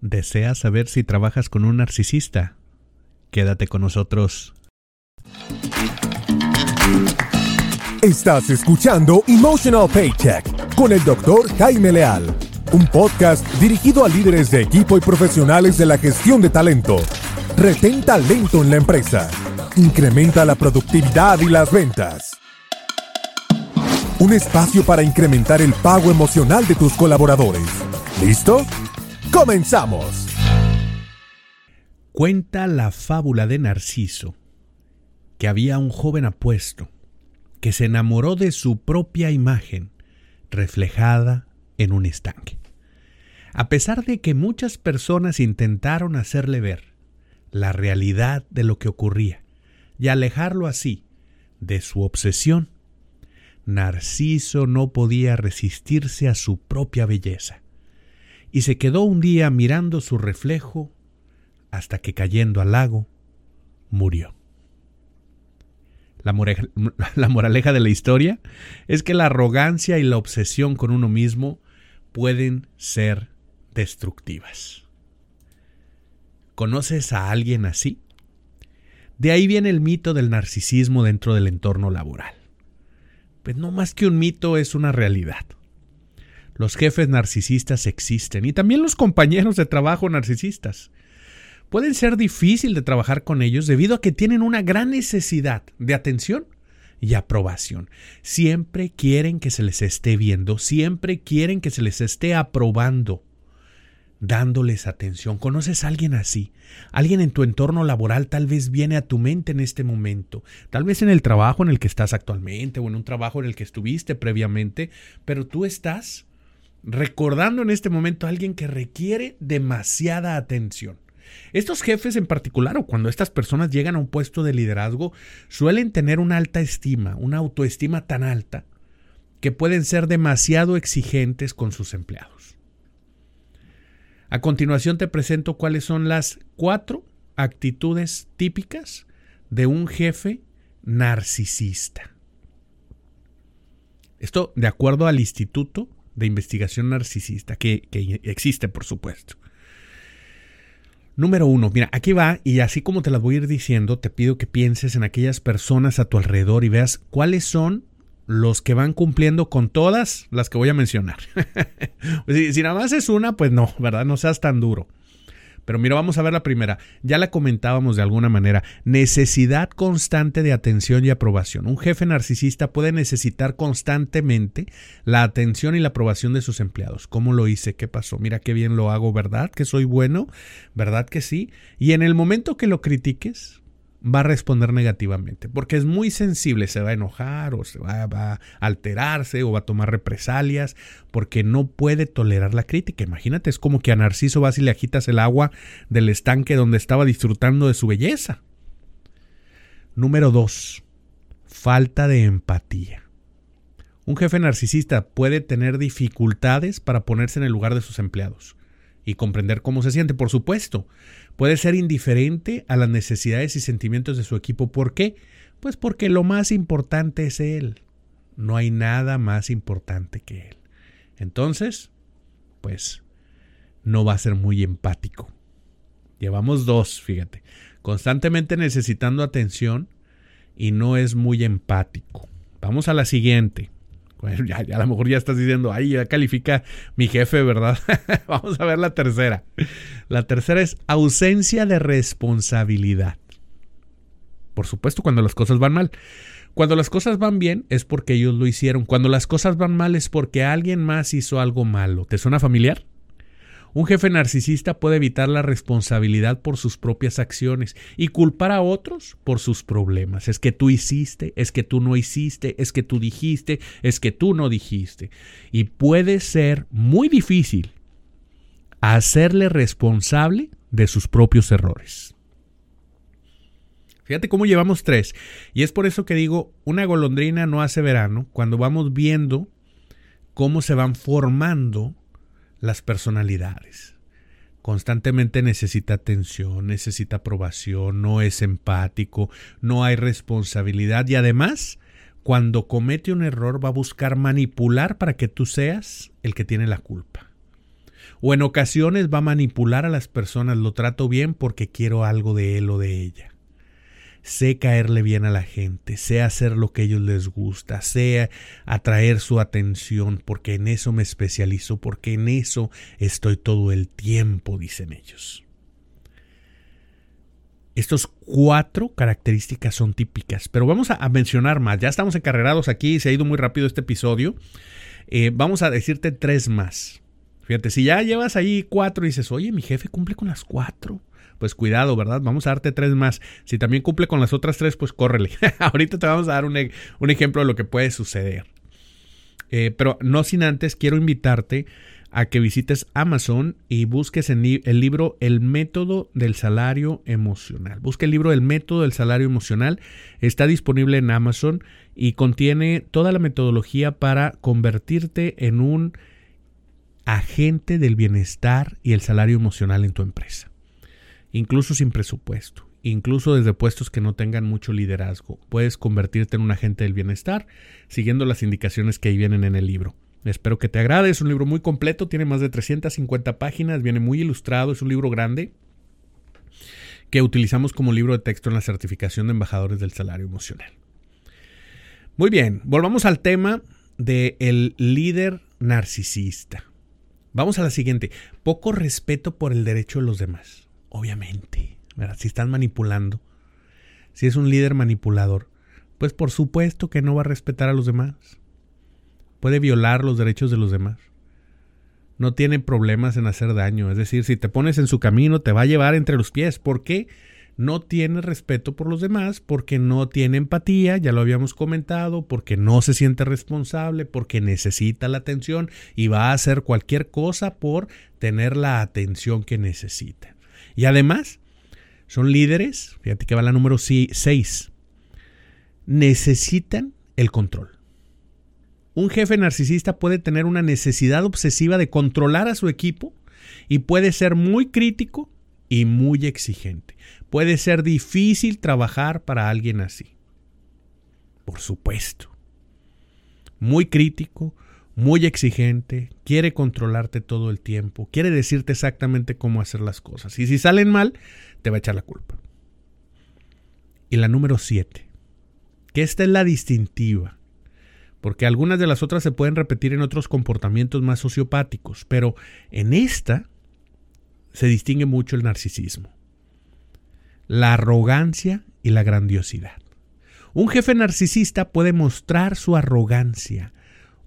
¿Deseas saber si trabajas con un narcisista? Quédate con nosotros. Estás escuchando Emotional Paycheck con el doctor Jaime Leal, un podcast dirigido a líderes de equipo y profesionales de la gestión de talento. Retén talento en la empresa. Incrementa la productividad y las ventas. Un espacio para incrementar el pago emocional de tus colaboradores. ¿Listo? ¡Comenzamos! Cuenta la fábula de Narciso que había un joven apuesto que se enamoró de su propia imagen reflejada en un estanque. A pesar de que muchas personas intentaron hacerle ver la realidad de lo que ocurría y alejarlo así de su obsesión, Narciso no podía resistirse a su propia belleza y se quedó un día mirando su reflejo hasta que cayendo al lago murió. La, moraleja de la historia es que la arrogancia y la obsesión con uno mismo pueden ser destructivas. ¿Conoces a alguien así? De ahí viene el mito del narcisismo dentro del entorno laboral. Pues no más que un mito es una realidad. Los jefes narcisistas existen y también los compañeros de trabajo narcisistas. Pueden ser difícil de trabajar con ellos debido a que tienen una gran necesidad de atención y aprobación. Siempre quieren que se les esté viendo, siempre quieren que se les esté aprobando, dándoles atención. ¿Conoces a alguien así? Alguien en tu entorno laboral tal vez viene a tu mente en este momento, tal vez en el trabajo en el que estás actualmente o en un trabajo en el que estuviste previamente, pero tú estás recordando en este momento a alguien que requiere demasiada atención. Estos jefes en particular, o cuando estas personas llegan a un puesto de liderazgo, suelen tener una alta estima, una autoestima tan alta, que pueden ser demasiado exigentes con sus empleados. A continuación te presento cuáles son las cuatro actitudes típicas de un jefe narcisista. Esto de acuerdo al Instituto de investigación narcisista que, existe, por supuesto. Número uno, mira, aquí va y así como te las voy a ir diciendo, te pido que pienses en aquellas personas a tu alrededor y veas cuáles son los que van cumpliendo con todas las que voy a mencionar. si, si, nada más es una, pues no, ¿verdad? No seas tan duro. Pero mira, vamos a ver la primera. Ya la comentábamos de alguna manera. Necesidad constante de atención y aprobación. Un jefe narcisista puede necesitar constantemente la atención y la aprobación de sus empleados. ¿Cómo lo hice? ¿Qué pasó? Mira qué bien lo hago, ¿verdad? Que soy bueno, ¿verdad que sí? Y en el momento que lo critiques, va a responder negativamente, porque es muy sensible, se va a enojar o se va, a alterarse o va a tomar represalias, porque no puede tolerar la crítica. Imagínate, es como que a Narciso vas y le agitas el agua del estanque donde estaba disfrutando de su belleza. Número 2. Falta de empatía. Un jefe narcisista puede tener dificultades para ponerse en el lugar de sus empleados y comprender cómo se siente, por supuesto, Puede ser indiferente a las necesidades y sentimientos de su equipo. ¿Por qué? Pues porque lo más importante es él. No hay nada más importante que él. Entonces, pues no va a ser muy empático. Llevamos dos, fíjate. Constantemente necesitando atención y no es muy empático. Vamos a la siguiente. Bueno, ya, a lo mejor ya estás diciendo, ahí ya califica mi jefe, ¿verdad? Vamos a ver la tercera. La tercera es ausencia de responsabilidad. Por supuesto, cuando las cosas van mal. Cuando las cosas van bien es porque ellos lo hicieron. Cuando las cosas van mal es porque alguien más hizo algo malo. ¿Te suena familiar? Un jefe narcisista puede evitar la responsabilidad por sus propias acciones y culpar a otros por sus problemas. Es que tú hiciste, es que tú no hiciste, es que tú dijiste, es que tú no dijiste. Y puede ser muy difícil hacerle responsable de sus propios errores. Fíjate cómo llevamos tres. Y es por eso que digo, una golondrina no hace verano, cuando vamos viendo cómo se van formando las personalidades. Constantemente necesita atención, necesita aprobación, no es empático, no hay responsabilidad y además, cuando comete un error va a buscar manipular para que tú seas el que tiene la culpa. O en ocasiones va a manipular a las personas, lo trato bien porque quiero algo de él o de ella. Sé caerle bien a la gente, sé hacer lo que a ellos les gusta, sé atraer su atención, porque en eso me especializo, porque en eso estoy todo el tiempo, dicen ellos. Estos cuatro características son típicas, pero vamos a, mencionar más. Ya estamos encarrerados aquí, se ha ido muy rápido este episodio. Eh, vamos a decirte tres más. Fíjate, si ya llevas ahí cuatro y dices, oye, mi jefe cumple con las cuatro, pues cuidado, ¿verdad? Vamos a darte tres más. Si también cumple con las otras tres, pues córrele. Ahorita te vamos a dar un, ejemplo de lo que puede suceder. Eh, pero no sin antes, quiero invitarte a que visites Amazon y busques el libro El método del salario emocional. Busca el libro El método del salario emocional. Está disponible en Amazon y contiene toda la metodología para convertirte en un agente del bienestar y el salario emocional en tu empresa. Incluso sin presupuesto, incluso desde puestos que no tengan mucho liderazgo, puedes convertirte en un agente del bienestar siguiendo las indicaciones que ahí vienen en el libro. Espero que te agrade, es un libro muy completo, tiene más de 350 páginas, viene muy ilustrado, es un libro grande que utilizamos como libro de texto en la certificación de embajadores del salario emocional. Muy bien, volvamos al tema del el líder narcisista. Vamos a la siguiente. Poco respeto por el derecho de los demás. Obviamente. Si están manipulando, si es un líder manipulador, pues por supuesto que no va a respetar a los demás. Puede violar los derechos de los demás. No tiene problemas en hacer daño. Es decir, si te pones en su camino, te va a llevar entre los pies. ¿Por qué? no tiene respeto por los demás, porque no tiene empatía, ya lo habíamos comentado, porque no se siente responsable, porque necesita la atención y va a hacer cualquier cosa por tener la atención que necesita. Y además, son líderes, fíjate que va la número 6, necesitan el control. Un jefe narcisista puede tener una necesidad obsesiva de controlar a su equipo y puede ser muy crítico y muy exigente. Puede ser difícil trabajar para alguien así. Por supuesto. Muy crítico, muy exigente, quiere controlarte todo el tiempo, quiere decirte exactamente cómo hacer las cosas. Y si salen mal, te va a echar la culpa. Y la número siete, que esta es la distintiva, porque algunas de las otras se pueden repetir en otros comportamientos más sociopáticos, pero en esta se distingue mucho el narcisismo, la arrogancia y la grandiosidad. Un jefe narcisista puede mostrar su arrogancia,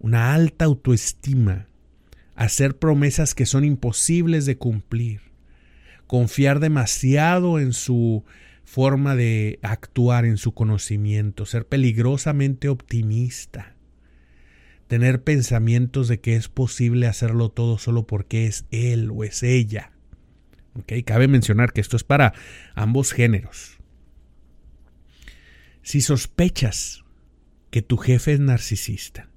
una alta autoestima, hacer promesas que son imposibles de cumplir, confiar demasiado en su forma de actuar, en su conocimiento, ser peligrosamente optimista, tener pensamientos de que es posible hacerlo todo solo porque es él o es ella. Cabe mencionar que esto es para ambos géneros. Si sospechas que tu jefe es narcisista,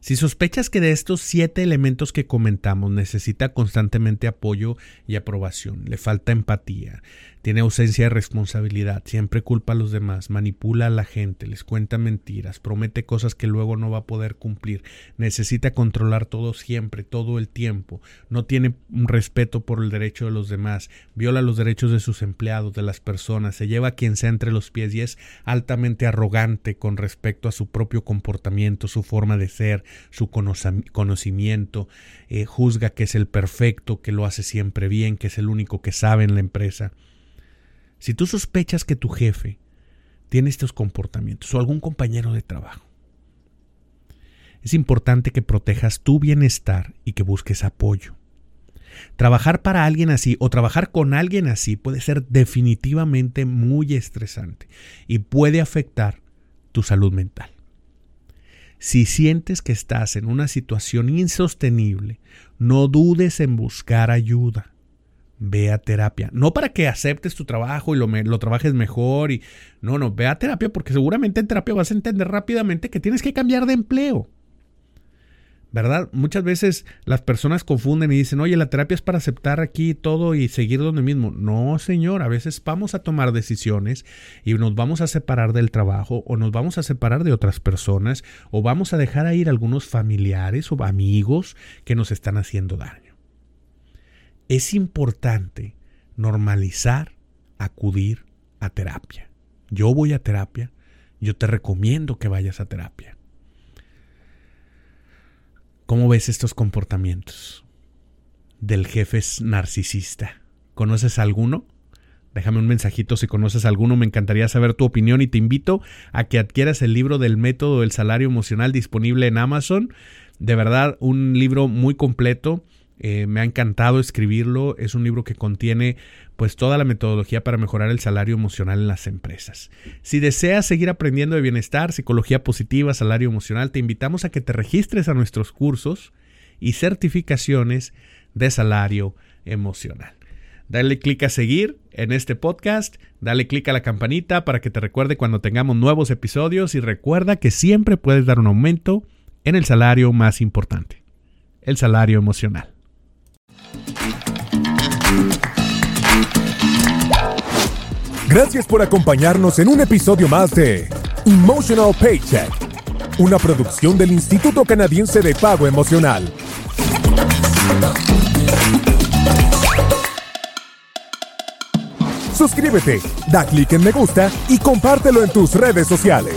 si sospechas que de estos siete elementos que comentamos necesita constantemente apoyo y aprobación, le falta empatía, tiene ausencia de responsabilidad, siempre culpa a los demás, manipula a la gente, les cuenta mentiras, promete cosas que luego no va a poder cumplir, necesita controlar todo siempre, todo el tiempo, no tiene respeto por el derecho de los demás, viola los derechos de sus empleados, de las personas, se lleva a quien sea entre los pies y es altamente arrogante con respecto a su propio comportamiento, su forma de ser, su conocimiento, eh, juzga que es el perfecto, que lo hace siempre bien, que es el único que sabe en la empresa. Si tú sospechas que tu jefe tiene estos comportamientos o algún compañero de trabajo, es importante que protejas tu bienestar y que busques apoyo. Trabajar para alguien así o trabajar con alguien así puede ser definitivamente muy estresante y puede afectar tu salud mental. Si sientes que estás en una situación insostenible, no dudes en buscar ayuda ve a terapia. No para que aceptes tu trabajo y lo, lo, trabajes mejor. Y, no, no, ve a terapia porque seguramente en terapia vas a entender rápidamente que tienes que cambiar de empleo. ¿Verdad? Muchas veces las personas confunden y dicen, oye, la terapia es para aceptar aquí todo y seguir donde mismo. No, señor, a veces vamos a tomar decisiones y nos vamos a separar del trabajo o nos vamos a separar de otras personas o vamos a dejar a ir algunos familiares o amigos que nos están haciendo daño. Es importante normalizar acudir a terapia. Yo voy a terapia, yo te recomiendo que vayas a terapia. ¿Cómo ves estos comportamientos del jefe narcisista? ¿Conoces alguno? Déjame un mensajito si conoces alguno, me encantaría saber tu opinión y te invito a que adquieras el libro del método del salario emocional disponible en Amazon. De verdad, un libro muy completo. Eh, me ha encantado escribirlo. Es un libro que contiene pues toda la metodología para mejorar el salario emocional en las empresas. Si deseas seguir aprendiendo de bienestar, psicología positiva, salario emocional, te invitamos a que te registres a nuestros cursos y certificaciones de salario emocional. Dale clic a seguir en este podcast, dale clic a la campanita para que te recuerde cuando tengamos nuevos episodios y recuerda que siempre puedes dar un aumento en el salario más importante, el salario emocional. Gracias por acompañarnos en un episodio más de Emotional Paycheck, una producción del Instituto Canadiense de Pago Emocional. Suscríbete, da clic en me gusta y compártelo en tus redes sociales.